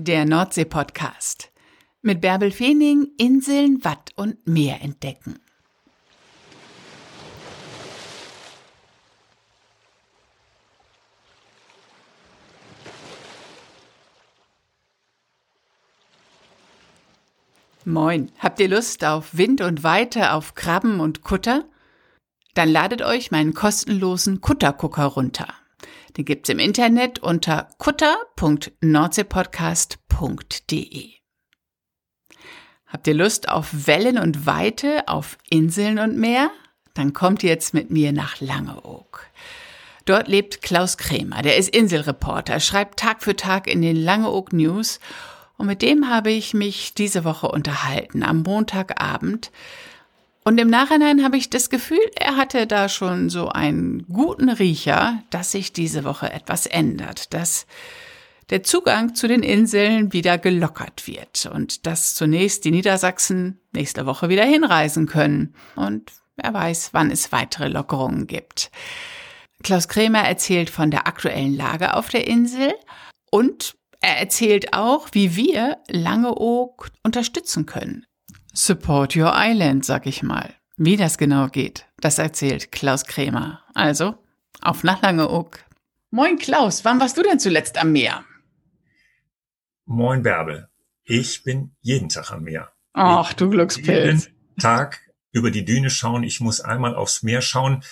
Der Nordsee-Podcast. Mit Bärbel Feening Inseln, Watt und Meer entdecken. Moin, habt ihr Lust auf Wind und Weite, auf Krabben und Kutter? Dann ladet euch meinen kostenlosen Kuttergucker runter. Den gibt's im Internet unter kutter.nordseepodcast.de. Habt ihr Lust auf Wellen und Weite, auf Inseln und Meer? Dann kommt jetzt mit mir nach Langeoog. Dort lebt Klaus Krämer, der ist Inselreporter, schreibt Tag für Tag in den Langeoog News und mit dem habe ich mich diese Woche unterhalten, am Montagabend, und im Nachhinein habe ich das Gefühl, er hatte da schon so einen guten Riecher, dass sich diese Woche etwas ändert, dass der Zugang zu den Inseln wieder gelockert wird und dass zunächst die Niedersachsen nächste Woche wieder hinreisen können. Und wer weiß, wann es weitere Lockerungen gibt. Klaus Krämer erzählt von der aktuellen Lage auf der Insel und er erzählt auch, wie wir Langeoog unterstützen können. Support Your Island, sag ich mal. Wie das genau geht, das erzählt Klaus Krämer. Also, auf nach Langeoog. Moin Klaus, wann warst du denn zuletzt am Meer? Moin Bärbel. Ich bin jeden Tag am Meer. Ach, du Glückspilz. Jeden Tag über die Düne schauen. Ich muss einmal aufs Meer schauen.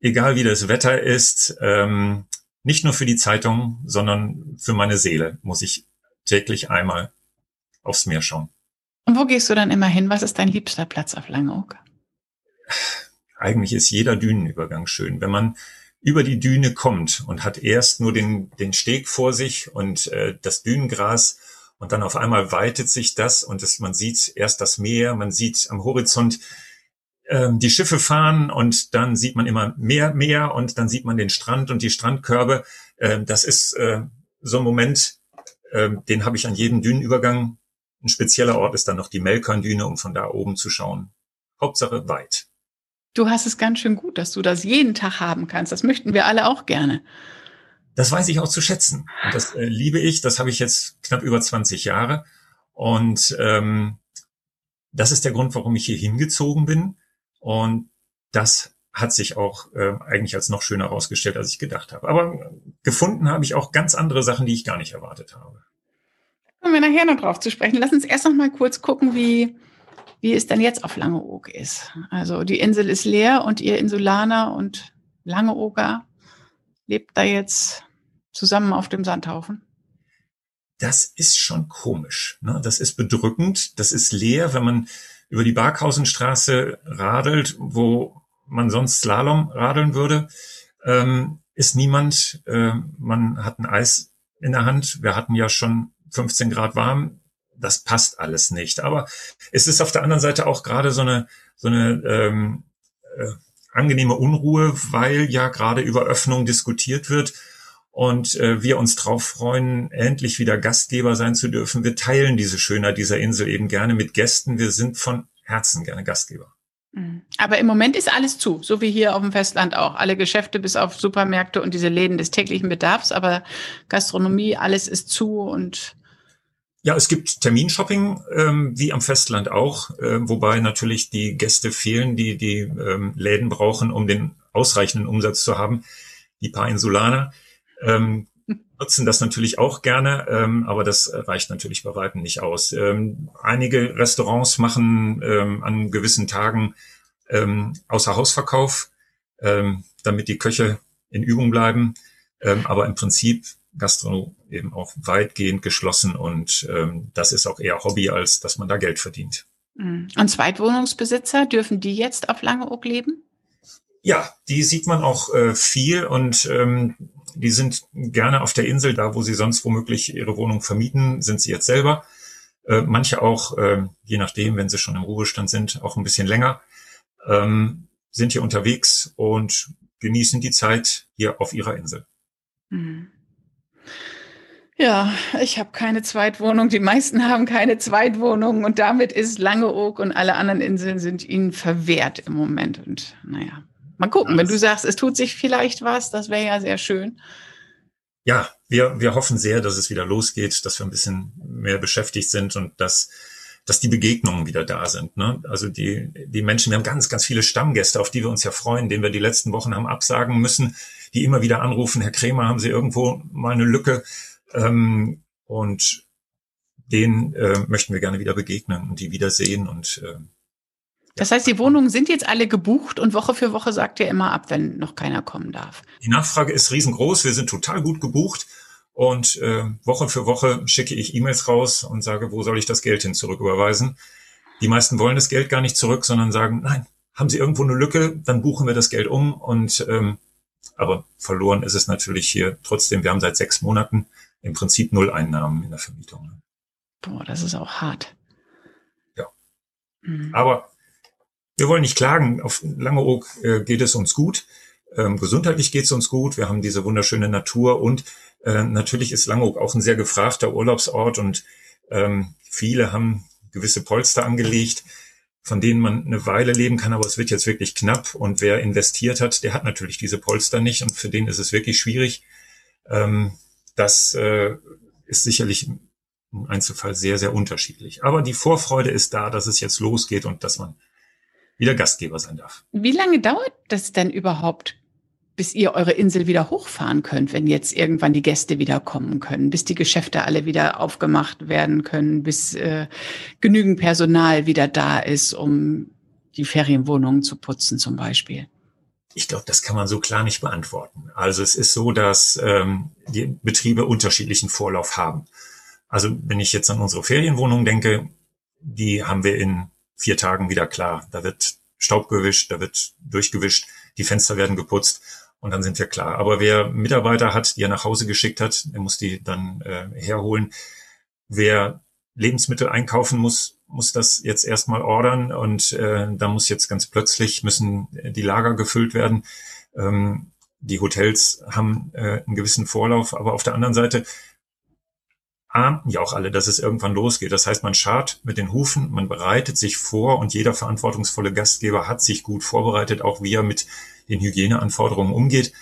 Egal wie das Wetter ist, ähm, nicht nur für die Zeitung, sondern für meine Seele muss ich täglich einmal aufs Meer schauen. Und wo gehst du dann immer hin? Was ist dein liebster Platz auf Langeoog? Eigentlich ist jeder Dünenübergang schön. Wenn man über die Düne kommt und hat erst nur den, den Steg vor sich und äh, das Dünengras und dann auf einmal weitet sich das und das, man sieht erst das Meer, man sieht am Horizont ähm, die Schiffe fahren und dann sieht man immer mehr Meer und dann sieht man den Strand und die Strandkörbe. Ähm, das ist äh, so ein Moment, äh, den habe ich an jedem Dünenübergang ein spezieller Ort ist dann noch die Melkern-Düne, um von da oben zu schauen. Hauptsache weit. Du hast es ganz schön gut, dass du das jeden Tag haben kannst. Das möchten wir alle auch gerne. Das weiß ich auch zu schätzen. Und das äh, liebe ich. Das habe ich jetzt knapp über 20 Jahre. Und ähm, das ist der Grund, warum ich hier hingezogen bin. Und das hat sich auch äh, eigentlich als noch schöner herausgestellt, als ich gedacht habe. Aber gefunden habe ich auch ganz andere Sachen, die ich gar nicht erwartet habe. Kommen wir nachher noch drauf zu sprechen. Lass uns erst noch mal kurz gucken, wie, wie es denn jetzt auf Langeoog ist. Also die Insel ist leer und ihr Insulaner und Langeooger lebt da jetzt zusammen auf dem Sandhaufen. Das ist schon komisch. Ne? Das ist bedrückend. Das ist leer, wenn man über die Barkhausenstraße radelt, wo man sonst Slalom radeln würde, ähm, ist niemand. Äh, man hat ein Eis in der Hand. Wir hatten ja schon 15 Grad warm, das passt alles nicht. Aber es ist auf der anderen Seite auch gerade so eine, so eine ähm, äh, angenehme Unruhe, weil ja gerade über Öffnung diskutiert wird und äh, wir uns drauf freuen, endlich wieder Gastgeber sein zu dürfen. Wir teilen diese Schönheit dieser Insel eben gerne mit Gästen. Wir sind von Herzen gerne Gastgeber. Mhm. Aber im Moment ist alles zu, so wie hier auf dem Festland auch. Alle Geschäfte bis auf Supermärkte und diese Läden des täglichen Bedarfs, aber Gastronomie, alles ist zu und ja, es gibt Terminshopping, ähm, wie am Festland auch, äh, wobei natürlich die Gäste fehlen, die die ähm, Läden brauchen, um den ausreichenden Umsatz zu haben. Die paar Insulaner ähm, nutzen das natürlich auch gerne, ähm, aber das reicht natürlich bei weitem nicht aus. Ähm, einige Restaurants machen ähm, an gewissen Tagen ähm, außer Hausverkauf, ähm, damit die Köche in Übung bleiben. Ähm, aber im Prinzip Gastro eben auch weitgehend geschlossen und ähm, das ist auch eher Hobby, als dass man da Geld verdient. Mhm. Und Zweitwohnungsbesitzer, dürfen die jetzt auf Langeoog leben? Ja, die sieht man auch äh, viel und ähm, die sind gerne auf der Insel, da wo sie sonst womöglich ihre Wohnung vermieten, sind sie jetzt selber. Äh, manche auch, äh, je nachdem, wenn sie schon im Ruhestand sind, auch ein bisschen länger, ähm, sind hier unterwegs und genießen die Zeit hier auf ihrer Insel. Mhm. Ja, ich habe keine Zweitwohnung. Die meisten haben keine Zweitwohnung und damit ist Langeoog und alle anderen Inseln sind ihnen verwehrt im Moment. Und naja, mal gucken. Wenn du sagst, es tut sich vielleicht was, das wäre ja sehr schön. ja, wir, wir hoffen sehr, dass es wieder losgeht, dass wir ein bisschen mehr beschäftigt sind und dass, dass die Begegnungen wieder da sind. Ne? Also die, die Menschen, wir haben ganz, ganz viele Stammgäste, auf die wir uns ja freuen, denen wir die letzten Wochen haben absagen müssen, die immer wieder anrufen, Herr Kremer, haben Sie irgendwo mal eine Lücke? Ähm, und denen äh, möchten wir gerne wieder begegnen und die wiedersehen und äh, das heißt, die Wohnungen sind jetzt alle gebucht und Woche für Woche sagt ihr immer ab, wenn noch keiner kommen darf. Die Nachfrage ist riesengroß. Wir sind total gut gebucht. Und äh, Woche für Woche schicke ich E-Mails raus und sage, wo soll ich das Geld hin zurücküberweisen? Die meisten wollen das Geld gar nicht zurück, sondern sagen, nein, haben Sie irgendwo eine Lücke, dann buchen wir das Geld um. Und ähm, aber verloren ist es natürlich hier trotzdem. Wir haben seit sechs Monaten im Prinzip null Einnahmen in der Vermietung. Boah, das ist auch hart. Ja. Mhm. Aber wir wollen nicht klagen. Auf Langeoog äh, geht es uns gut. Ähm, gesundheitlich geht es uns gut. Wir haben diese wunderschöne Natur und äh, natürlich ist Langeoog auch ein sehr gefragter Urlaubsort und ähm, viele haben gewisse Polster angelegt, von denen man eine Weile leben kann, aber es wird jetzt wirklich knapp und wer investiert hat, der hat natürlich diese Polster nicht und für den ist es wirklich schwierig. Ähm, das äh, ist sicherlich im Einzelfall sehr, sehr unterschiedlich. Aber die Vorfreude ist da, dass es jetzt losgeht und dass man wieder Gastgeber sein darf. Wie lange dauert das denn überhaupt, bis ihr eure Insel wieder hochfahren könnt, wenn jetzt irgendwann die Gäste wieder kommen können, bis die Geschäfte alle wieder aufgemacht werden können, bis äh, genügend Personal wieder da ist, um die Ferienwohnungen zu putzen zum Beispiel? Ich glaube, das kann man so klar nicht beantworten. Also es ist so, dass ähm, die Betriebe unterschiedlichen Vorlauf haben. Also wenn ich jetzt an unsere Ferienwohnungen denke, die haben wir in vier Tagen wieder klar. Da wird Staub gewischt, da wird durchgewischt, die Fenster werden geputzt und dann sind wir klar. Aber wer Mitarbeiter hat, die er nach Hause geschickt hat, der muss die dann äh, herholen. Wer Lebensmittel einkaufen muss, muss das jetzt erstmal ordern und äh, da muss jetzt ganz plötzlich müssen die Lager gefüllt werden. Ähm, die Hotels haben äh, einen gewissen Vorlauf, aber auf der anderen Seite ahnten ja auch alle, dass es irgendwann losgeht. Das heißt, man schart mit den Hufen, man bereitet sich vor und jeder verantwortungsvolle Gastgeber hat sich gut vorbereitet, auch wie er mit den Hygieneanforderungen umgeht.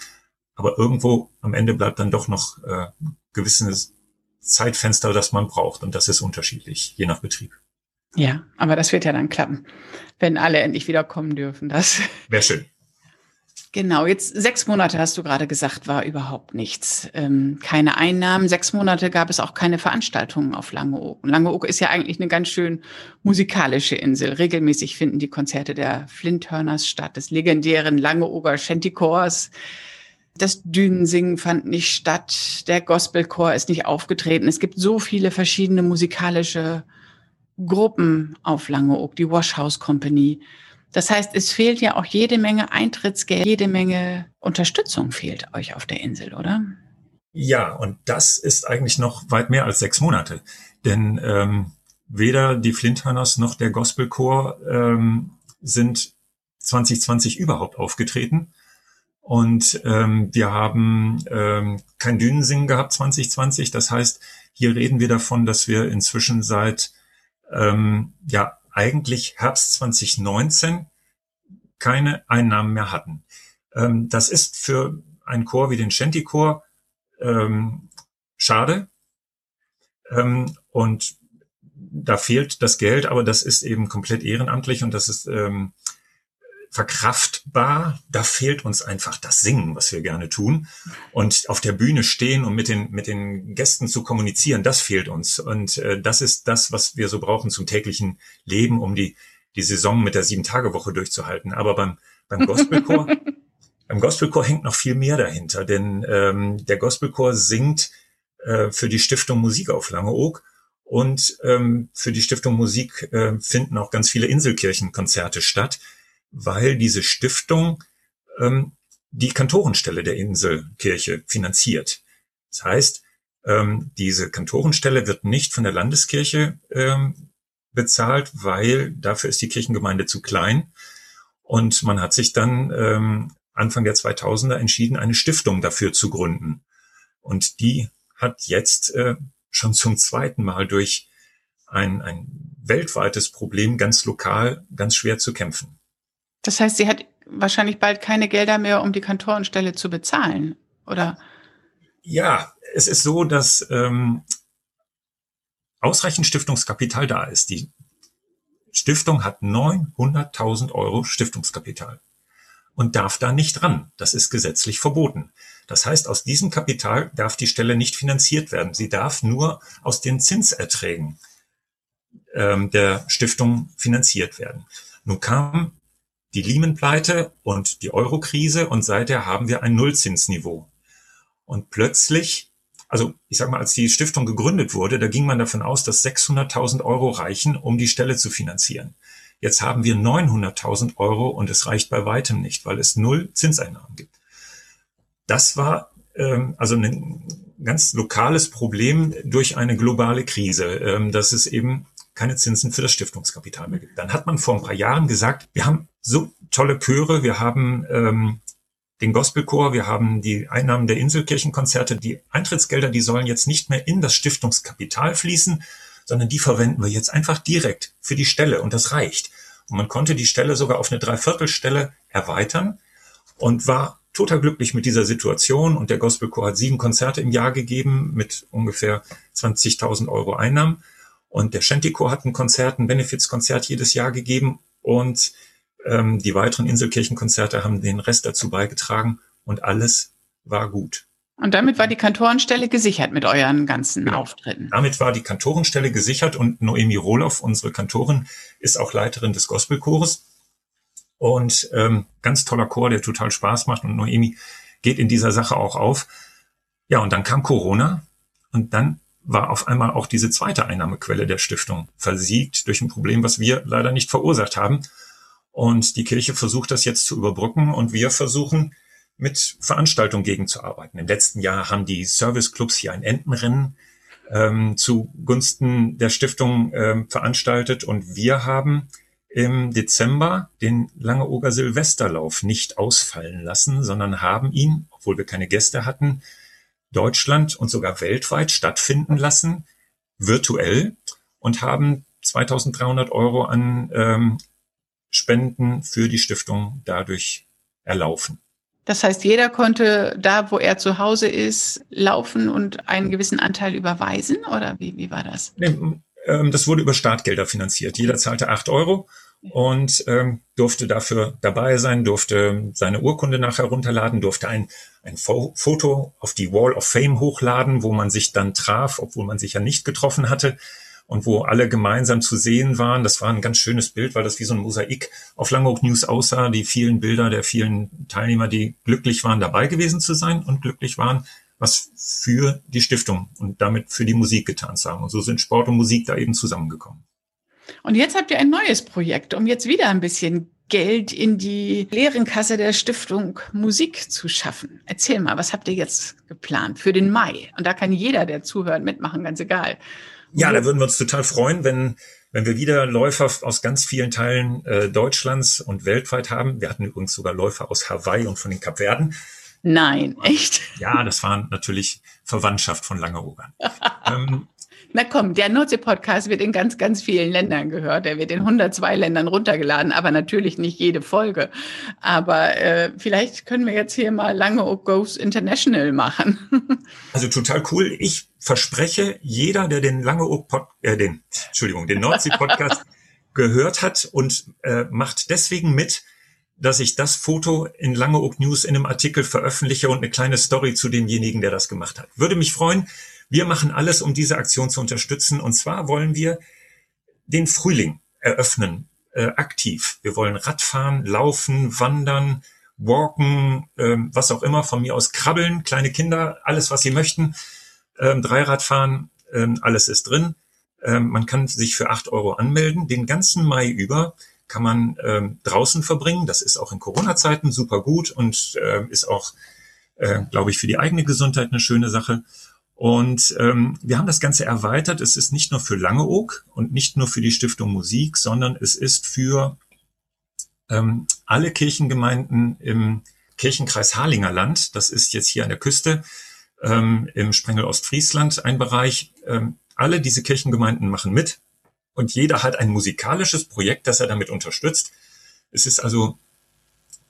Aber irgendwo am Ende bleibt dann doch noch äh, gewisses Zeitfenster, das man braucht. Und das ist unterschiedlich, je nach Betrieb. Ja, aber das wird ja dann klappen, wenn alle endlich wieder kommen dürfen. Das wäre schön. Genau, jetzt sechs Monate hast du gerade gesagt, war überhaupt nichts. Ähm, keine Einnahmen. Sechs Monate gab es auch keine Veranstaltungen auf Langeoog. Langeoog ist ja eigentlich eine ganz schön musikalische Insel. Regelmäßig finden die Konzerte der Flinthörners statt, des legendären Langeooger Shantychors. Das Dünensingen fand nicht statt. Der Gospelchor ist nicht aufgetreten. Es gibt so viele verschiedene musikalische Gruppen auf Langeoog, die Washhouse Company. Das heißt, es fehlt ja auch jede Menge Eintrittsgeld, jede Menge Unterstützung fehlt euch auf der Insel, oder? Ja, und das ist eigentlich noch weit mehr als sechs Monate. Denn ähm, weder die Flinthörners noch der Gospelchor ähm, sind 2020 überhaupt aufgetreten. Und ähm, wir haben ähm, kein Dünensingen gehabt 2020. Das heißt, hier reden wir davon, dass wir inzwischen seit ähm, ja eigentlich Herbst 2019 keine Einnahmen mehr hatten. Ähm, das ist für einen Chor wie den Shanty-Chor ähm, schade. Ähm, und da fehlt das Geld, aber das ist eben komplett ehrenamtlich und das ist ähm, verkraftbar. Da fehlt uns einfach das Singen, was wir gerne tun. Und auf der Bühne stehen und mit den, mit den Gästen zu kommunizieren, das fehlt uns. Und äh, das ist das, was wir so brauchen zum täglichen Leben, um die, die Saison mit der Sieben-Tage-Woche durchzuhalten. Aber beim, beim Gospelchor, beim Gospelchor hängt noch viel mehr dahinter, denn ähm, der Gospelchor singt äh, für die Stiftung Musik auf Langeoog. Und ähm, für die Stiftung Musik äh, finden auch ganz viele Inselkirchenkonzerte statt weil diese Stiftung ähm, die Kantorenstelle der Inselkirche finanziert. Das heißt, ähm, diese Kantorenstelle wird nicht von der Landeskirche ähm, bezahlt, weil dafür ist die Kirchengemeinde zu klein. Und man hat sich dann ähm, Anfang der 2000er entschieden, eine Stiftung dafür zu gründen. Und die hat jetzt äh, schon zum zweiten Mal durch ein, ein weltweites Problem ganz lokal ganz schwer zu kämpfen. Das heißt, sie hat wahrscheinlich bald keine Gelder mehr, um die Kantorenstelle zu bezahlen, oder? Ja, es ist so, dass ähm, ausreichend Stiftungskapital da ist. Die Stiftung hat 900.000 Euro Stiftungskapital und darf da nicht ran. Das ist gesetzlich verboten. Das heißt, aus diesem Kapital darf die Stelle nicht finanziert werden. Sie darf nur aus den Zinserträgen ähm, der Stiftung finanziert werden. Nun kam die Lehman-Pleite und die Euro-Krise und seither haben wir ein Nullzinsniveau. Und plötzlich, also ich sag mal, als die Stiftung gegründet wurde, da ging man davon aus, dass 600.000 Euro reichen, um die Stelle zu finanzieren. Jetzt haben wir 900.000 Euro und es reicht bei weitem nicht, weil es null Zinseinnahmen gibt. Das war ähm, also ein ganz lokales Problem durch eine globale Krise, ähm, dass es eben keine Zinsen für das Stiftungskapital mehr gibt. Dann hat man vor ein paar Jahren gesagt, wir haben so tolle Chöre, wir haben ähm, den Gospelchor, wir haben die Einnahmen der Inselkirchenkonzerte, die Eintrittsgelder, die sollen jetzt nicht mehr in das Stiftungskapital fließen, sondern die verwenden wir jetzt einfach direkt für die Stelle und das reicht. Und man konnte die Stelle sogar auf eine Dreiviertelstelle erweitern und war total glücklich mit dieser Situation und der Gospelchor hat sieben Konzerte im Jahr gegeben mit ungefähr 20.000 Euro Einnahmen. Und der Shantychor hat ein Konzert, ein Benefizkonzert jedes Jahr gegeben und ähm, die weiteren Inselkirchenkonzerte haben den Rest dazu beigetragen und alles war gut. Und damit war die Kantorenstelle gesichert mit euren ganzen genau. Auftritten. Damit war die Kantorenstelle gesichert und Noemi Roloff, unsere Kantorin, ist auch Leiterin des Gospelchores. Und ähm, ganz toller Chor, der total Spaß macht und Noemi geht in dieser Sache auch auf. Ja, und dann kam Corona und dann war auf einmal auch diese zweite Einnahmequelle der Stiftung versiegt durch ein Problem, was wir leider nicht verursacht haben. Und die Kirche versucht das jetzt zu überbrücken und wir versuchen mit Veranstaltungen gegenzuarbeiten. Im letzten Jahr haben die Serviceclubs hier ein Entenrennen ähm, zugunsten der Stiftung ähm, veranstaltet und wir haben im Dezember den Langeoger Silvesterlauf nicht ausfallen lassen, sondern haben ihn, obwohl wir keine Gäste hatten, Deutschland und sogar weltweit stattfinden lassen, virtuell, und haben 2300 Euro an ähm, Spenden für die Stiftung dadurch erlaufen. Das heißt, jeder konnte da, wo er zu Hause ist, laufen und einen gewissen Anteil überweisen? Oder wie, wie war das? Nee, ähm, das wurde über Startgelder finanziert. Jeder zahlte acht Euro und ähm, durfte dafür dabei sein, durfte seine Urkunde nachher runterladen, durfte ein, ein Foto auf die Wall of Fame hochladen, wo man sich dann traf, obwohl man sich ja nicht getroffen hatte und wo alle gemeinsam zu sehen waren. Das war ein ganz schönes Bild, weil das wie so ein Mosaik auf Langhoch News aussah, die vielen Bilder der vielen Teilnehmer, die glücklich waren, dabei gewesen zu sein und glücklich waren, was für die Stiftung und damit für die Musik getan zu haben. Und so sind Sport und Musik da eben zusammengekommen. Und jetzt habt ihr ein neues Projekt, um jetzt wieder ein bisschen Geld in die leeren Kasse der Stiftung Musik zu schaffen. Erzähl mal, was habt ihr jetzt geplant für den Mai? Und da kann jeder, der zuhört, mitmachen, ganz egal. Ja, da würden wir uns total freuen, wenn, wenn wir wieder Läufer aus ganz vielen Teilen äh, Deutschlands und weltweit haben. Wir hatten übrigens sogar Läufer aus Hawaii und von den Kapverden. Nein, echt? Ja, das waren natürlich Verwandtschaft von Langeogan. ähm, na komm, der Nordsee-Podcast wird in ganz, ganz vielen Ländern gehört. Der wird in 102 Ländern runtergeladen, aber natürlich nicht jede Folge. Aber äh, vielleicht können wir jetzt hier mal Lange Goes International machen. also total cool. Ich verspreche, jeder, der den Lange Pod, äh, den, Entschuldigung, den Nordsee-Podcast gehört hat und äh, macht deswegen mit, dass ich das Foto in Langeoog News in einem Artikel veröffentliche und eine kleine Story zu demjenigen, der das gemacht hat. Würde mich freuen. Wir machen alles, um diese Aktion zu unterstützen. Und zwar wollen wir den Frühling eröffnen, äh, aktiv. Wir wollen Radfahren, Laufen, Wandern, Walken, ähm, was auch immer, von mir aus krabbeln, kleine Kinder, alles, was sie möchten. Ähm, Dreiradfahren, ähm, alles ist drin. Ähm, man kann sich für acht Euro anmelden. Den ganzen Mai über kann man ähm, draußen verbringen. Das ist auch in Corona-Zeiten super gut und äh, ist auch, äh, glaube ich, für die eigene Gesundheit eine schöne Sache. Und ähm, wir haben das Ganze erweitert. Es ist nicht nur für Langeoog und nicht nur für die Stiftung Musik, sondern es ist für ähm, alle Kirchengemeinden im Kirchenkreis Harlingerland. Das ist jetzt hier an der Küste ähm, im Sprengel Ostfriesland ein Bereich. Ähm, alle diese Kirchengemeinden machen mit und jeder hat ein musikalisches Projekt, das er damit unterstützt. Es ist also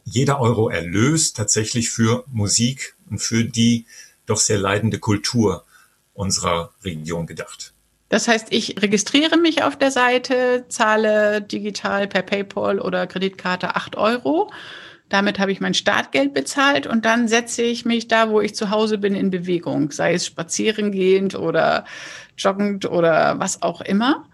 jeder Euro Erlös tatsächlich für Musik und für die doch sehr leidende Kultur unserer Region gedacht. Das heißt, ich registriere mich auf der Seite, zahle digital per PayPal oder Kreditkarte 8 Euro. Damit habe ich mein Startgeld bezahlt und dann setze ich mich da, wo ich zu Hause bin, in Bewegung, sei es spazierengehend oder joggend oder was auch immer.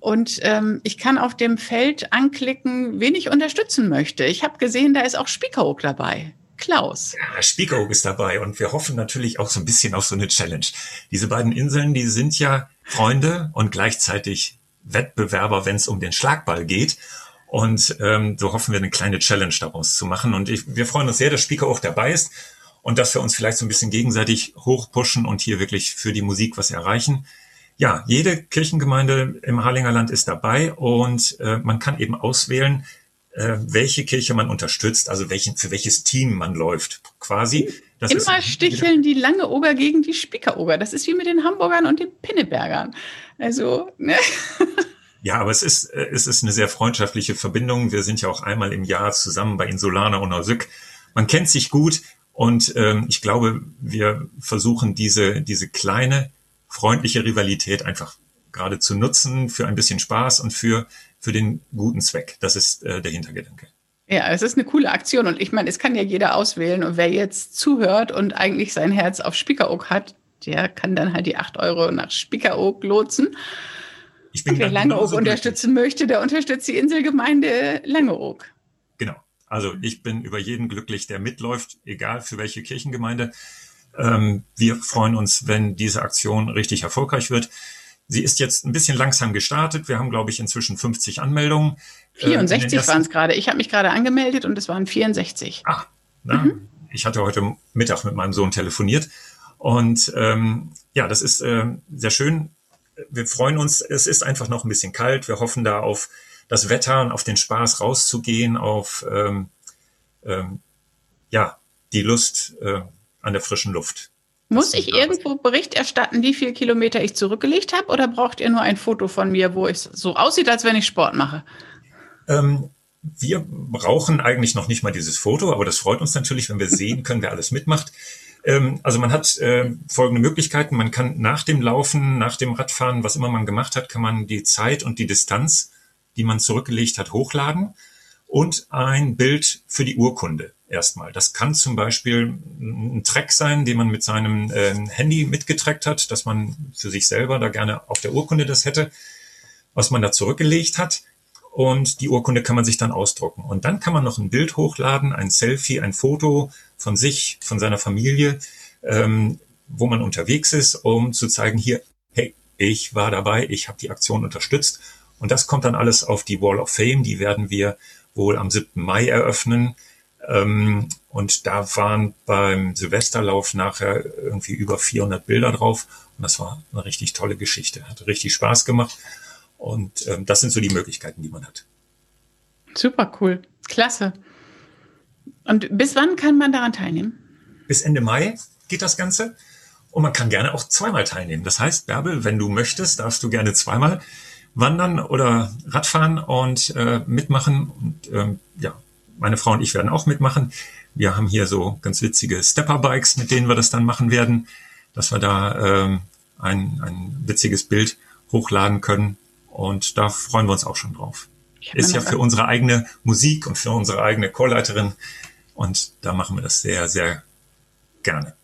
Und ähm, ich kann auf dem Feld anklicken, wen ich unterstützen möchte. Ich habe gesehen, da ist auch Spiekeroog dabei. Klaus. Ja, Spiekeroog ist dabei und wir hoffen natürlich auch so ein bisschen auf so eine Challenge. Diese beiden Inseln, die sind ja Freunde und gleichzeitig Wettbewerber, wenn es um den Schlagball geht. Und ähm, so hoffen wir, eine kleine Challenge daraus zu machen. Und ich, wir freuen uns sehr, dass Spiekeroog dabei ist und dass wir uns vielleicht so ein bisschen gegenseitig hochpushen und hier wirklich für die Musik was erreichen. Ja, jede Kirchengemeinde im Harlinger Land ist dabei und äh, man kann eben auswählen, äh, welche Kirche man unterstützt, also welchen, für welches Team man läuft, quasi. Das Immer sticheln die lange Oger gegen die Spiekeroger. Das ist wie mit den Hamburgern und den Pinnebergern. Also, ne? Ja, aber es ist, äh, es ist eine sehr freundschaftliche Verbindung. Wir sind ja auch einmal im Jahr zusammen bei Insulana und Nausück. Man kennt sich gut und ähm, ich glaube, wir versuchen diese, diese kleine freundliche Rivalität einfach gerade zu nutzen für ein bisschen Spaß und für, für den guten Zweck. Das ist äh, der Hintergedanke. Ja, es ist eine coole Aktion und ich meine, es kann ja jeder auswählen und wer jetzt zuhört und eigentlich sein Herz auf Spiekeroog hat, der kann dann halt die acht Euro nach Spiekeroog lotsen. Ich bin und wer Langeoog unterstützen möchte, der unterstützt die Inselgemeinde Langeoog. Genau. Also ich bin über jeden glücklich, der mitläuft, egal für welche Kirchengemeinde. Ähm, wir freuen uns, wenn diese Aktion richtig erfolgreich wird. Sie ist jetzt ein bisschen langsam gestartet. Wir haben, glaube ich, inzwischen 50 Anmeldungen. 64 äh, waren es gerade. Ich habe mich gerade angemeldet und es waren 64. Ah, na, mhm. ich hatte heute Mittag mit meinem Sohn telefoniert. Und ähm, ja, das ist äh, sehr schön. Wir freuen uns. Es ist einfach noch ein bisschen kalt. Wir hoffen da auf das Wetter und auf den Spaß rauszugehen, auf ähm, ähm, ja die Lust, äh, an der frischen Luft. Muss ich irgendwo Bericht erstatten, wie viele Kilometer ich zurückgelegt habe, oder braucht ihr nur ein Foto von mir, wo es so aussieht, als wenn ich Sport mache? Ähm, wir brauchen eigentlich noch nicht mal dieses Foto, aber das freut uns natürlich, wenn wir sehen können, wer alles mitmacht. Ähm, also man hat äh, folgende Möglichkeiten. Man kann nach dem Laufen, nach dem Radfahren, was immer man gemacht hat, kann man die Zeit und die Distanz, die man zurückgelegt hat, hochladen und ein Bild für die Urkunde erstmal. Das kann zum Beispiel ein Track sein, den man mit seinem äh, Handy mitgetrackt hat, dass man für sich selber da gerne auf der Urkunde das hätte, was man da zurückgelegt hat. Und die Urkunde kann man sich dann ausdrucken. Und dann kann man noch ein Bild hochladen, ein Selfie, ein Foto von sich, von seiner Familie, ähm, wo man unterwegs ist, um zu zeigen, hier, hey, ich war dabei, ich habe die Aktion unterstützt. Und das kommt dann alles auf die Wall of Fame. Die werden wir wohl am 7. Mai eröffnen. Ähm, und da waren beim Silvesterlauf nachher irgendwie über 400 Bilder drauf. Und das war eine richtig tolle Geschichte. Hat richtig Spaß gemacht. Und ähm, das sind so die Möglichkeiten, die man hat. Super cool. Klasse. Und bis wann kann man daran teilnehmen? Bis Ende Mai geht das Ganze. Und man kann gerne auch zweimal teilnehmen. Das heißt, Bärbel, wenn du möchtest, darfst du gerne zweimal wandern oder Radfahren und äh, mitmachen. Und ähm, ja, meine Frau und ich werden auch mitmachen. Wir haben hier so ganz witzige Stepper-Bikes, mit denen wir das dann machen werden, dass wir da ähm, ein, ein witziges Bild hochladen können. Und da freuen wir uns auch schon drauf. Ist ja für unsere eigene Musik und für unsere eigene Chorleiterin. Und da machen wir das sehr, sehr gerne.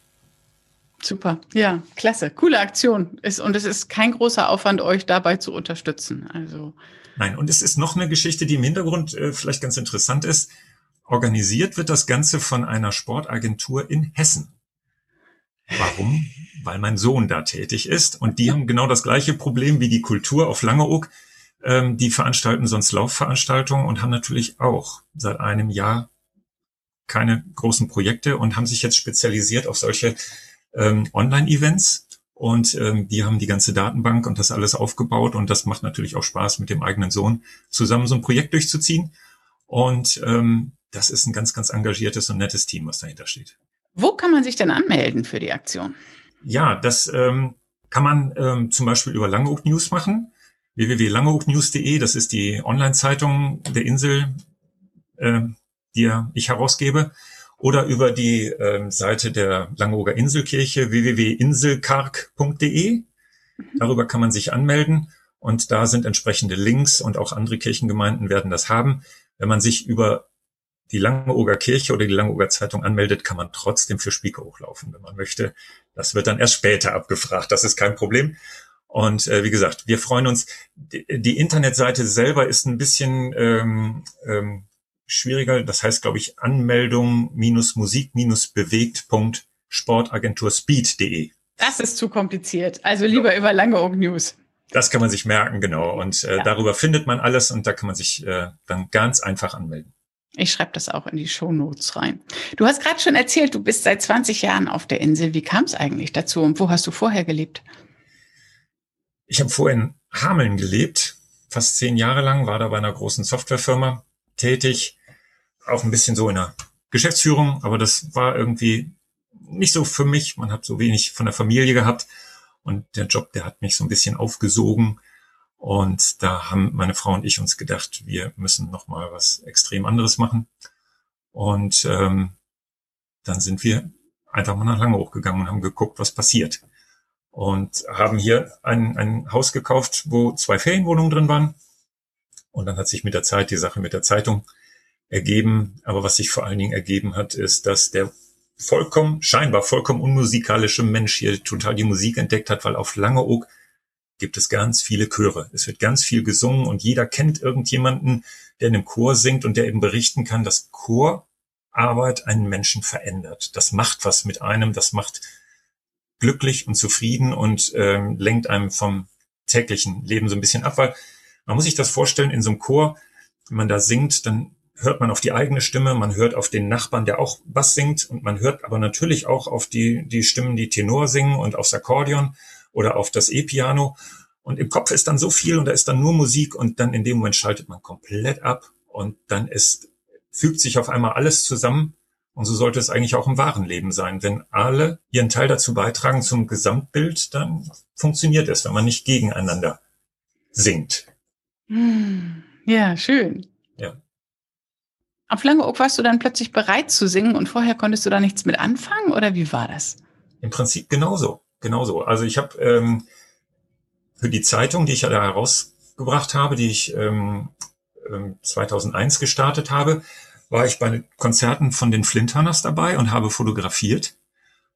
Super, ja, klasse, coole Aktion. Ist, und es ist kein großer Aufwand, euch dabei zu unterstützen. Also Nein, und es ist noch eine Geschichte, die im Hintergrund äh, vielleicht ganz interessant ist. Organisiert wird das Ganze von einer Sportagentur in Hessen. Warum? Weil mein Sohn da tätig ist und die haben genau das gleiche Problem wie die Kultur auf Langeoog. Ähm, die veranstalten sonst Laufveranstaltungen und haben natürlich auch seit einem Jahr keine großen Projekte und haben sich jetzt spezialisiert auf solche ähm, Online-Events und ähm, die haben die ganze Datenbank und das alles aufgebaut und das macht natürlich auch Spaß mit dem eigenen Sohn zusammen so ein Projekt durchzuziehen. Und ähm, das ist ein ganz, ganz engagiertes und nettes Team, was dahinter steht. Wo kann man sich denn anmelden für die Aktion? Ja, das ähm, kann man ähm, zum Beispiel über Langeoog News machen. www.langeoognews.de, das ist die Online-Zeitung der Insel, äh, die ich herausgebe. Oder über die ähm, Seite der Langeoger Inselkirche www.inselkark.de. Darüber kann man sich anmelden und da sind entsprechende Links und auch andere Kirchengemeinden werden das haben. Wenn man sich über die Langeoger Kirche oder die Langeoger Zeitung anmeldet, kann man trotzdem für Spiekeroog laufen, wenn man möchte. Das wird dann erst später abgefragt. Das ist kein Problem. Und äh, wie gesagt, wir freuen uns. Die, die Internetseite selber ist ein bisschen ähm, ähm, schwieriger. Das heißt, glaube ich, Anmeldung minus Musik minus bewegt Sportagenturspeed.de. Das ist zu kompliziert. Also lieber ja. über Langeoog News. Das kann man sich merken, genau. Und äh, ja. darüber findet man alles und da kann man sich äh, dann ganz einfach anmelden. Ich schreibe das auch in die Show Notes rein. Du hast gerade schon erzählt, du bist seit 20 Jahren auf der Insel. Wie kam es eigentlich dazu und wo hast du vorher gelebt? Ich habe vorher in Hameln gelebt, fast zehn Jahre lang, war da bei einer großen Softwarefirma tätig, auch ein bisschen so in der Geschäftsführung, aber das war irgendwie nicht so für mich. Man hat so wenig von der Familie gehabt und der Job, der hat mich so ein bisschen aufgesogen. Und da haben meine Frau und ich uns gedacht, wir müssen noch mal was extrem anderes machen. Und ähm, dann sind wir einfach mal nach Lange hochgegangen und haben geguckt, was passiert. Und haben hier ein, ein Haus gekauft, wo zwei Ferienwohnungen drin waren. Und dann hat sich mit der Zeit die Sache mit der Zeitung ergeben. Aber was sich vor allen Dingen ergeben hat, ist, dass der vollkommen, scheinbar vollkommen unmusikalische Mensch hier total die Musik entdeckt hat, weil auf Langeoog gibt es ganz viele Chöre. Es wird ganz viel gesungen und jeder kennt irgendjemanden, der in einem Chor singt und der eben berichten kann, dass Chorarbeit einen Menschen verändert. Das macht was mit einem, das macht glücklich und zufrieden und ähm, lenkt einem vom täglichen Leben so ein bisschen ab, weil man muss sich das vorstellen, in so einem Chor, wenn man da singt, dann hört man auf die eigene Stimme, man hört auf den Nachbarn, der auch Bass singt und man hört aber natürlich auch auf die, die Stimmen, die Tenor singen und aufs Akkordeon oder auf das E-Piano. Und im Kopf ist dann so viel und da ist dann nur Musik und dann in dem Moment schaltet man komplett ab und dann ist, fügt sich auf einmal alles zusammen. Und so sollte es eigentlich auch im wahren Leben sein. Wenn alle ihren Teil dazu beitragen zum Gesamtbild, dann funktioniert es, wenn man nicht gegeneinander singt. Hm. Ja, schön. Auf Langeoog warst du dann plötzlich bereit zu singen und vorher konntest du da nichts mit anfangen oder wie war das? Im Prinzip genauso, genauso. Also ich habe ähm, für die Zeitung, die ich ja da herausgebracht habe, die ich ähm, 2001 ähm, gestartet habe, war ich bei Konzerten von den Flinthunters dabei und habe fotografiert.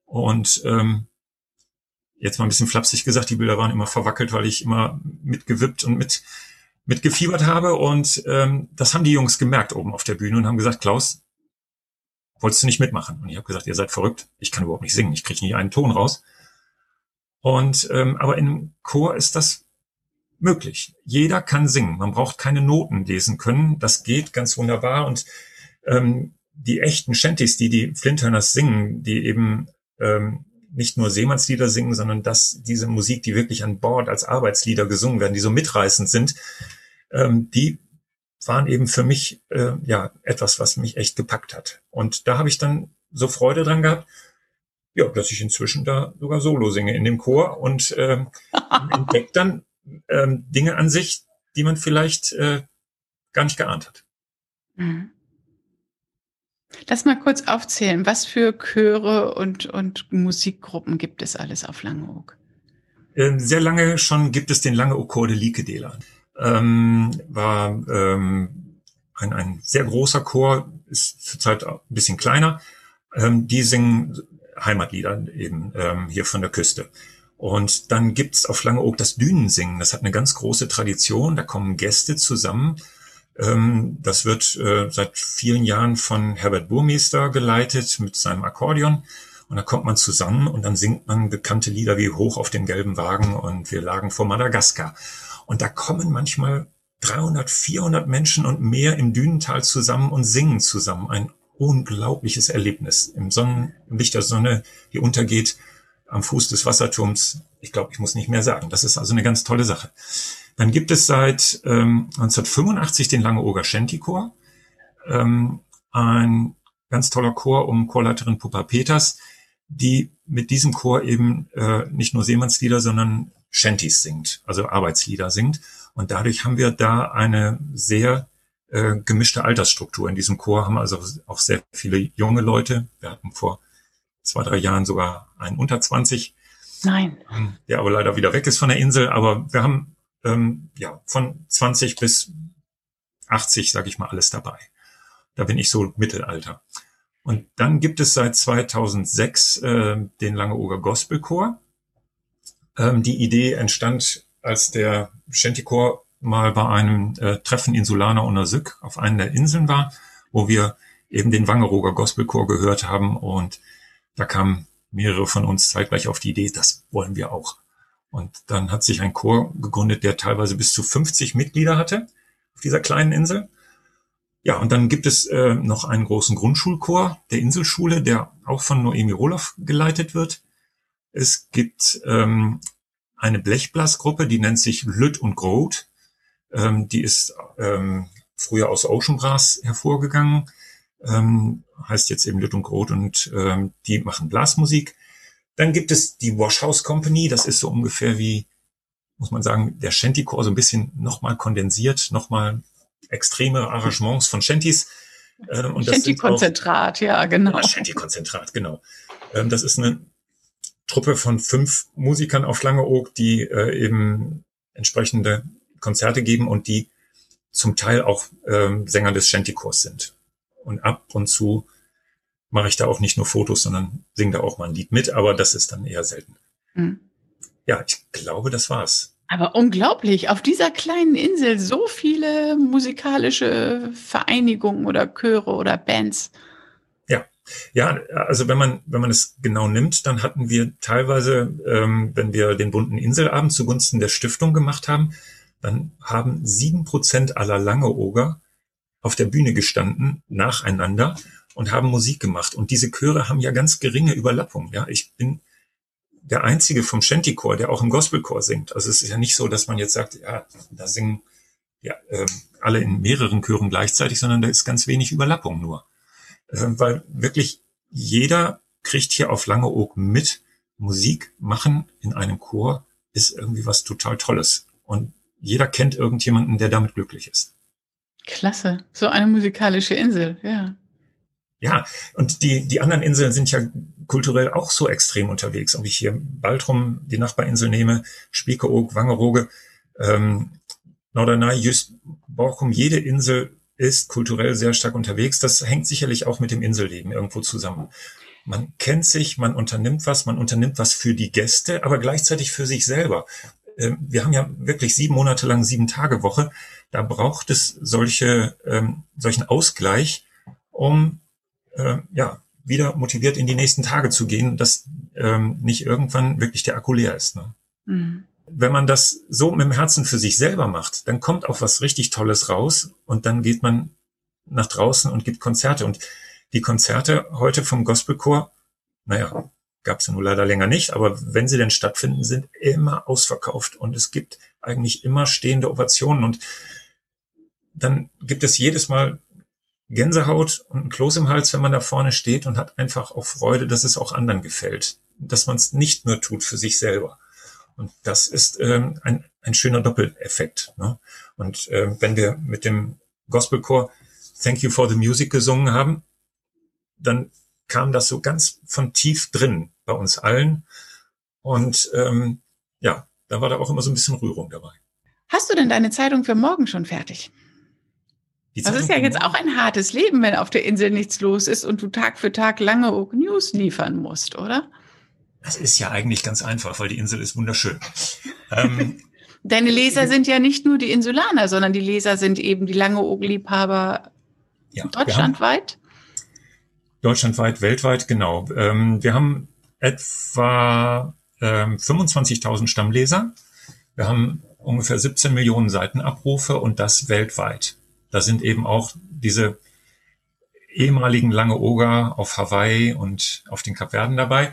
Und ähm, jetzt mal ein bisschen flapsig gesagt, die Bilder waren immer verwackelt, weil ich immer mitgewippt und mit mitgefiebert habe. Und ähm, das haben die Jungs gemerkt oben auf der Bühne und haben gesagt, Klaus, wolltest du nicht mitmachen? Und ich habe gesagt, ihr seid verrückt, ich kann überhaupt nicht singen, ich kriege nie einen Ton raus. Und ähm, aber in einem Chor ist das möglich. Jeder kann singen. Man braucht keine Noten lesen können. Das geht ganz wunderbar. Und ähm, die echten Shanties, die die Flinthörners singen, die eben ähm, nicht nur Seemannslieder singen, sondern dass diese Musik, die wirklich an Bord als Arbeitslieder gesungen werden, die so mitreißend sind, ähm, die waren eben für mich äh, ja etwas, was mich echt gepackt hat. Und da habe ich dann so Freude dran gehabt, ja, dass ich inzwischen da sogar Solo singe in dem Chor und ähm, entdeckt dann ähm, Dinge an sich, die man vielleicht äh, gar nicht geahnt hat. Mhm. Lass mal kurz aufzählen, was für Chöre und, und Musikgruppen gibt es alles auf Langeoog? Ähm, sehr lange schon gibt es den Langeoog Chor de Likedela ähm, war ähm, ein, ein sehr großer Chor, ist zurzeit ein bisschen kleiner. Ähm, die singen Heimatlieder eben ähm, hier von der Küste. Und dann gibt's auf Langeoog das Dünensingen. Das hat eine ganz große Tradition. Da kommen Gäste zusammen. Ähm, das wird äh, seit vielen Jahren von Herbert Burmeister geleitet mit seinem Akkordeon. Und da kommt man zusammen und dann singt man bekannte Lieder wie Hoch auf dem gelben Wagen und Wir lagen vor Madagaskar. Und da kommen manchmal 300, 400 Menschen und mehr im Dünental zusammen und singen zusammen. Ein unglaubliches Erlebnis. Im Sonnenlicht der Sonne, die untergeht am Fuß des Wasserturms. Ich glaube, ich muss nicht mehr sagen. Das ist also eine ganz tolle Sache. Dann gibt es seit ähm, 1985 den Langeoger Shanty-Chor. Ähm, ein ganz toller Chor um Chorleiterin Pupa Peters, die mit diesem Chor eben äh, nicht nur Seemannslieder, sondern Shanties singt, also Arbeitslieder singt. Und dadurch haben wir da eine sehr äh, gemischte Altersstruktur. In diesem Chor haben also auch sehr viele junge Leute. Wir hatten vor zwei, drei Jahren sogar einen unter 20. Nein. Der aber leider wieder weg ist von der Insel. Aber wir haben ähm, ja von 20 bis 80, sage ich mal, alles dabei. Da bin ich so Mittelalter. Und dann gibt es seit 2006 äh, den Langeoger Gospelchor. Ähm, die Idee entstand, als der Shantychor mal bei einem äh, Treffen Insulaner und Sück auf einer der Inseln war, wo wir eben den Wangerooger Gospelchor gehört haben und da kamen mehrere von uns zeitgleich auf die Idee, das wollen wir auch. Und dann hat sich ein Chor gegründet, der teilweise bis zu 50 Mitglieder hatte auf dieser kleinen Insel. Ja, und dann gibt es äh, noch einen großen Grundschulchor der Inselschule, der auch von Noemi Roloff geleitet wird. Es gibt ähm, eine Blechblasgruppe, die nennt sich Lütt und Groth. Ähm, die ist ähm, früher aus Ocean Brass hervorgegangen, ähm, heißt jetzt eben Lütt und Groth und ähm, die machen Blasmusik. Dann gibt es die Washhouse Company, das ist so ungefähr wie, muss man sagen, der Shantycore, so ein bisschen nochmal kondensiert, nochmal extreme Arrangements von Shantys. Ähm, Shanty-Konzentrat, ja, genau. Ja, Shanty-Konzentrat, genau. Ähm, das ist eine Truppe von fünf Musikern auf Langeoog, die äh, eben entsprechende Konzerte geben und die zum Teil auch ähm, Sänger des Shanty-Chors sind. Und ab und zu mache ich da auch nicht nur Fotos, sondern singe da auch mal ein Lied mit, aber das ist dann eher selten. Mhm. Ja, ich glaube, das war's. Aber unglaublich, auf dieser kleinen Insel so viele musikalische Vereinigungen oder Chöre oder Bands. Ja, also wenn man wenn man es genau nimmt, dann hatten wir teilweise, ähm, wenn wir den bunten Inselabend zugunsten der Stiftung gemacht haben, dann haben sieben Prozent aller Langeoger auf der Bühne gestanden nacheinander und haben Musik gemacht. Und diese Chöre haben ja ganz geringe Überlappung. Ja, ich bin der einzige vom Shantychor, der auch im Gospelchor singt. Also es ist ja nicht so, dass man jetzt sagt, ja, da singen ja äh, alle in mehreren Chören gleichzeitig, sondern da ist ganz wenig Überlappung nur. Weil wirklich jeder kriegt hier auf Langeoog mit, Musik machen in einem Chor ist irgendwie was total Tolles. Und jeder kennt irgendjemanden, der damit glücklich ist. Klasse. So eine musikalische Insel, ja. Ja, und die, die anderen Inseln sind ja kulturell auch so extrem unterwegs. Ob ich hier Baltrum, die Nachbarinsel nehme, Spiekeroog, Wangerooge, ähm, Norderney, Jüst, Borkum, jede Insel ist kulturell sehr stark unterwegs. Das hängt sicherlich auch mit dem Inselleben irgendwo zusammen. Man kennt sich, man unternimmt was, man unternimmt was für die Gäste, aber gleichzeitig für sich selber. Ähm, wir haben ja wirklich sieben Monate lang sieben Tage Woche. Da braucht es solche, ähm, solchen Ausgleich, um äh, ja wieder motiviert in die nächsten Tage zu gehen, dass ähm, nicht irgendwann wirklich der Akku leer ist. Ne? Mhm. Wenn man das so mit dem Herzen für sich selber macht, dann kommt auch was richtig Tolles raus und dann geht man nach draußen und gibt Konzerte. Und die Konzerte heute vom Gospelchor, naja, gab es ja nur leider länger nicht, aber wenn sie denn stattfinden, sind immer ausverkauft und es gibt eigentlich immer stehende Ovationen und dann gibt es jedes Mal Gänsehaut und ein Kloß im Hals, wenn man da vorne steht und hat einfach auch Freude, dass es auch anderen gefällt, dass man es nicht nur tut für sich selber. Und das ist ähm, ein, ein schöner Doppeleffekt. Ne? Und äh, wenn wir mit dem Gospelchor Thank You for the Music gesungen haben, dann kam das so ganz von tief drin bei uns allen. Und ähm, ja, da war da auch immer so ein bisschen Rührung dabei. Hast du denn deine Zeitung für morgen schon fertig? das ist ja jetzt auch ein hartes Leben, wenn auf der Insel nichts los ist und du Tag für Tag lange News liefern musst, oder? Das ist ja eigentlich ganz einfach, weil die Insel ist wunderschön. ähm, Deine Leser sind ja nicht nur die Insulaner, sondern die Leser sind eben die Langeoog-Liebhaber ja, deutschlandweit. Deutschlandweit, weltweit, genau. Ähm, wir haben etwa ähm, 25.000 Stammleser. Wir haben ungefähr 17 Millionen Seitenabrufe und das weltweit. Da sind eben auch diese ehemaligen Lange Oger auf Hawaii und auf den Kapverden dabei,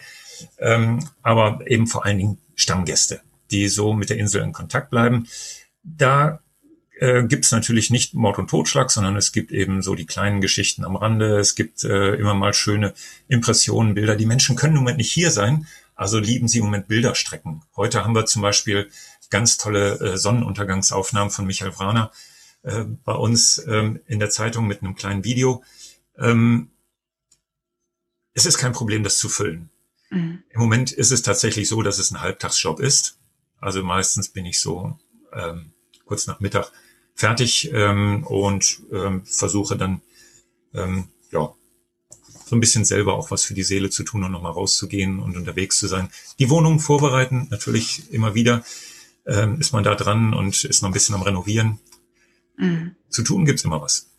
ähm, aber eben vor allen Dingen Stammgäste, die so mit der Insel in Kontakt bleiben. Da äh, gibt es natürlich nicht Mord und Totschlag, sondern es gibt eben so die kleinen Geschichten am Rande. Es gibt äh, immer mal schöne Impressionen, Bilder. Die Menschen können im Moment nicht hier sein, also lieben sie im Moment Bilderstrecken. Heute haben wir zum Beispiel ganz tolle äh, Sonnenuntergangsaufnahmen von Michael Wraner äh, bei uns ähm, in der Zeitung mit einem kleinen Video. Ähm, es ist kein Problem, das zu füllen. Mhm. Im Moment ist es tatsächlich so, dass es ein Halbtagsjob ist. Also meistens bin ich so ähm, kurz nach Mittag fertig ähm, und ähm, versuche dann ähm, ja so ein bisschen selber auch was für die Seele zu tun und nochmal rauszugehen und unterwegs zu sein. Die Wohnung vorbereiten, natürlich immer wieder ähm, ist man da dran und ist noch ein bisschen am Renovieren. Mhm. Zu tun gibt's immer was.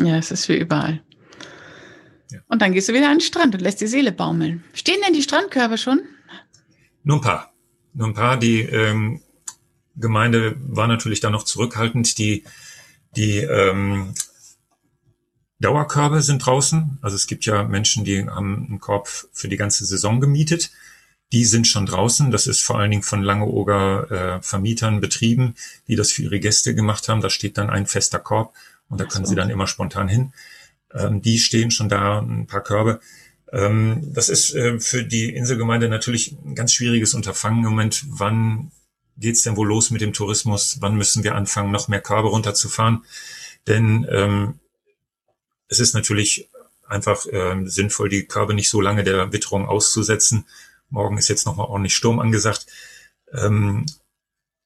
Ja, es ist wie überall. Ja. Und dann gehst du wieder an den Strand und lässt die Seele baumeln. Stehen denn die Strandkörbe schon? Nur ein paar. Nur ein paar. Die ähm, Gemeinde war natürlich da noch zurückhaltend. Die, die ähm, Dauerkörbe sind draußen. Also es gibt ja Menschen, die haben einen Korb für die ganze Saison gemietet. Die sind schon draußen. Das ist vor allen Dingen von Langeoger äh, Vermietern betrieben, die das für ihre Gäste gemacht haben. Da steht dann ein fester Korb und da können so. sie dann immer spontan hin. Ähm, die stehen schon da, ein paar Körbe. Ähm, das ist äh, für die Inselgemeinde natürlich ein ganz schwieriges Unterfangen im Moment. Wann geht's denn wohl los mit dem Tourismus? Wann müssen wir anfangen, noch mehr Körbe runterzufahren? Denn ähm, es ist natürlich einfach äh, sinnvoll, die Körbe nicht so lange der Witterung auszusetzen. Morgen ist jetzt nochmal ordentlich Sturm angesagt. Ähm,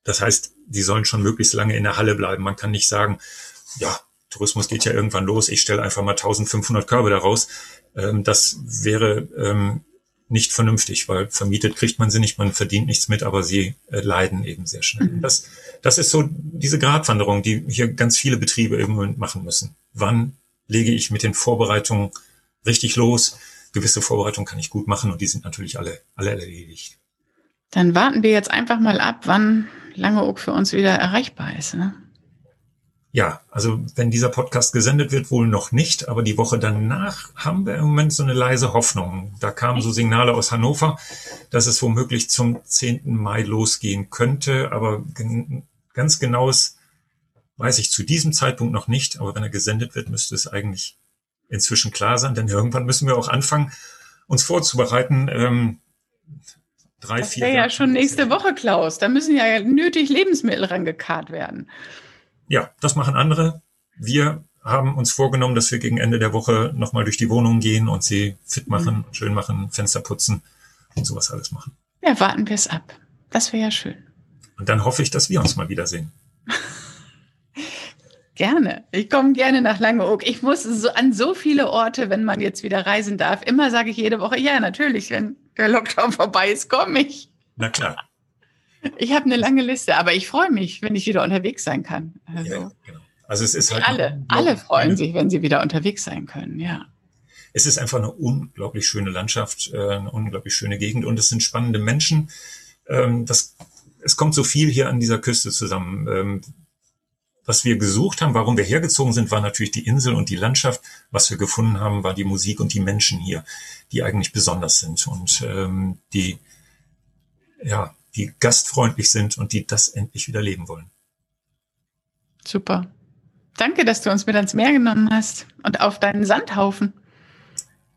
das heißt, die sollen schon möglichst lange in der Halle bleiben. Man kann nicht sagen, ja, Tourismus geht ja irgendwann los, ich stelle einfach mal 1500 Körbe daraus. Ähm, das wäre ähm, nicht vernünftig, weil vermietet kriegt man sie nicht, man verdient nichts mit, aber sie äh, leiden eben sehr schnell. Mhm. Das, das ist so diese Gratwanderung, die hier ganz viele Betriebe eben machen müssen. Wann lege ich mit den Vorbereitungen richtig los? Gewisse Vorbereitungen kann ich gut machen und die sind natürlich alle, alle erledigt. Dann warten wir jetzt einfach mal ab, wann Langeoog für uns wieder erreichbar ist. Ne? Ja, also wenn dieser Podcast gesendet wird, wohl noch nicht, aber die Woche danach haben wir im Moment so eine leise Hoffnung. Da kamen so Signale aus Hannover, dass es womöglich zum 10. Mai losgehen könnte, aber ganz genaues weiß ich zu diesem Zeitpunkt noch nicht, aber wenn er gesendet wird, müsste es eigentlich inzwischen klar sein, denn irgendwann müssen wir auch anfangen, uns vorzubereiten. Ähm, drei, das vier. ja schon nächste Woche, Klaus. Da müssen ja nötig Lebensmittel rangekarrt werden ja, das machen andere. Wir haben uns vorgenommen, dass wir gegen Ende der Woche nochmal durch die Wohnung gehen und sie fit machen, mhm. schön machen, Fenster putzen und sowas alles machen. Ja, warten wir es ab. Das wäre ja schön. Und dann hoffe ich, dass wir uns mal wiedersehen. Gerne. Ich komme gerne nach Langeoog. Ich muss so an so viele Orte, wenn man jetzt wieder reisen darf. Immer sage ich jede Woche, ja, natürlich, wenn der Lockdown vorbei ist, komme ich. Na klar. Ich habe eine lange Liste, aber ich freue mich, wenn ich wieder unterwegs sein kann. Also, ja, genau. also es ist halt alle, alle freuen sich, wenn sie wieder unterwegs sein können, ja. Es ist einfach eine unglaublich schöne Landschaft, äh, eine unglaublich schöne Gegend und es sind spannende Menschen. Ähm, das, es kommt so viel hier an dieser Küste zusammen. Ähm, was wir gesucht haben, warum wir hergezogen sind, war natürlich die Insel und die Landschaft. Was wir gefunden haben, war die Musik und die Menschen hier, die eigentlich besonders sind und ähm, die ja die gastfreundlich sind und die das endlich wieder leben wollen. Super. Danke, dass du uns mit ans Meer genommen hast und auf deinen Sandhaufen.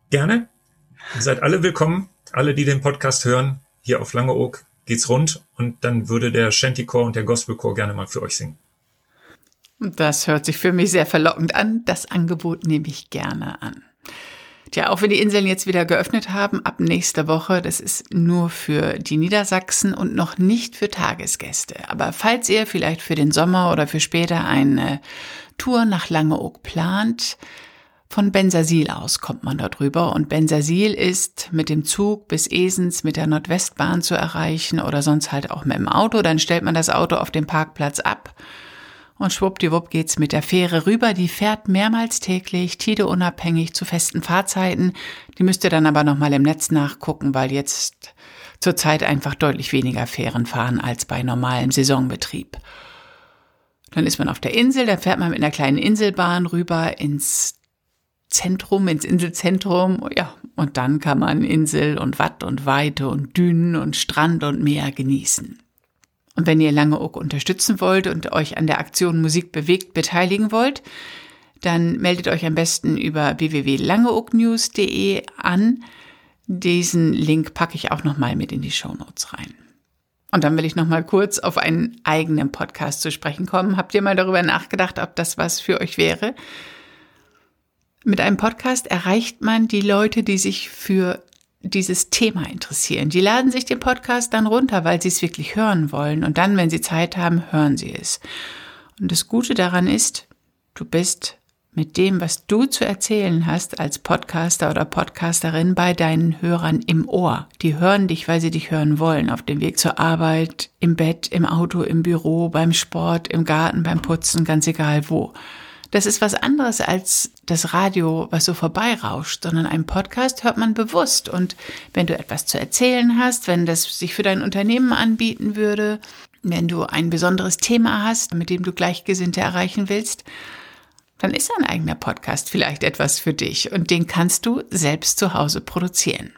Gerne. Ihr seid alle willkommen, alle, die den Podcast hören. Hier auf Langeoog geht's rund und dann würde der Shantycore und der Gospelchor gerne mal für euch singen. Das hört sich für mich sehr verlockend an. Das Angebot nehme ich gerne an. Tja, auch wenn die Inseln jetzt wieder geöffnet haben, ab nächster Woche, das ist nur für die Niedersachsen und noch nicht für Tagesgäste. Aber falls ihr vielleicht für den Sommer oder für später eine Tour nach Langeoog plant, von Bensersiel aus kommt man dort rüber und Bensersiel ist mit dem Zug bis Esens mit der Nordwestbahn zu erreichen oder sonst halt auch mit dem Auto. Dann stellt man das Auto auf dem Parkplatz ab und schwuppdiwupp geht's mit der Fähre rüber. Die fährt mehrmals täglich, tideunabhängig zu festen Fahrzeiten. Die müsst ihr dann aber nochmal im Netz nachgucken, weil jetzt zurzeit einfach deutlich weniger Fähren fahren als bei normalem Saisonbetrieb. Dann ist man auf der Insel, da fährt man mit einer kleinen Inselbahn rüber ins Zentrum, ins Inselzentrum, ja, und dann kann man Insel und Watt und Weite und Dünen und Strand und Meer genießen. Und wenn ihr Langeoog unterstützen wollt und euch an der Aktion Musik bewegt beteiligen wollt, dann meldet euch am besten über www.langeoognews.de an. Diesen Link packe ich auch nochmal mit in die Show Notes rein. Und dann will ich noch mal kurz auf einen eigenen Podcast zu sprechen kommen. Habt ihr mal darüber nachgedacht, ob das was für euch wäre? Mit einem Podcast erreicht man die Leute, die sich für dieses Thema interessieren. Die laden sich den Podcast dann runter, weil sie es wirklich hören wollen. Und dann, wenn sie Zeit haben, hören sie es. Und das Gute daran ist, du bist mit dem, was du zu erzählen hast als Podcaster oder Podcasterin bei deinen Hörern im Ohr. Die hören dich, weil sie dich hören wollen, auf dem Weg zur Arbeit, im Bett, im Auto, im Büro, beim Sport, im Garten, beim Putzen, ganz egal wo. Das ist was anderes als das Radio, was so vorbeirauscht, sondern einen Podcast hört man bewusst. Und wenn du etwas zu erzählen hast, wenn das sich für dein Unternehmen anbieten würde, wenn du ein besonderes Thema hast, mit dem du Gleichgesinnte erreichen willst, dann ist ein eigener Podcast vielleicht etwas für dich und den kannst du selbst zu Hause produzieren.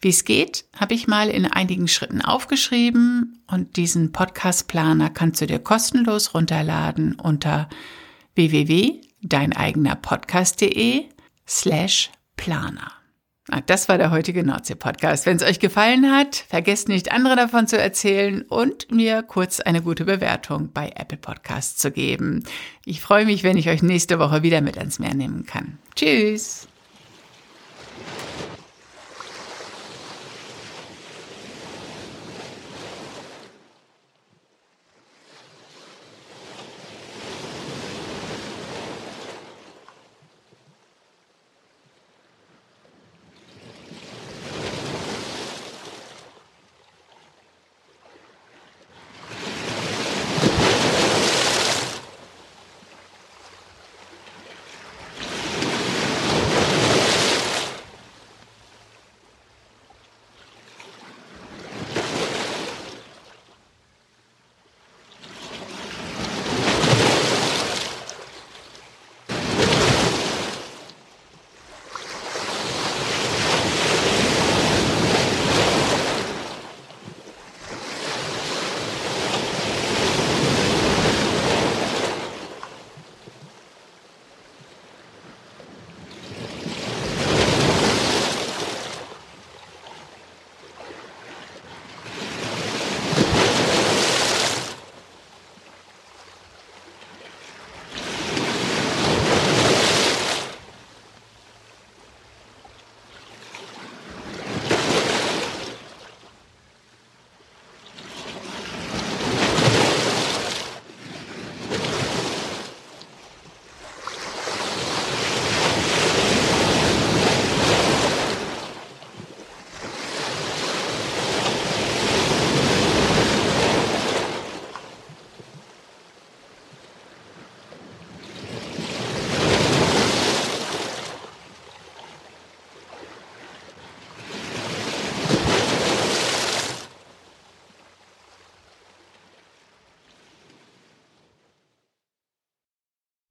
Wie es geht, habe ich mal in einigen Schritten aufgeschrieben und diesen Podcast-Planer kannst du dir kostenlos runterladen unter www.deineigenerpodcast.de slash Planer. Ah, das war der heutige Nordsee-Podcast. Wenn es euch gefallen hat, vergesst nicht, andere davon zu erzählen und mir kurz eine gute Bewertung bei Apple Podcasts zu geben. Ich freue mich, wenn ich euch nächste Woche wieder mit ans Meer nehmen kann. Tschüss!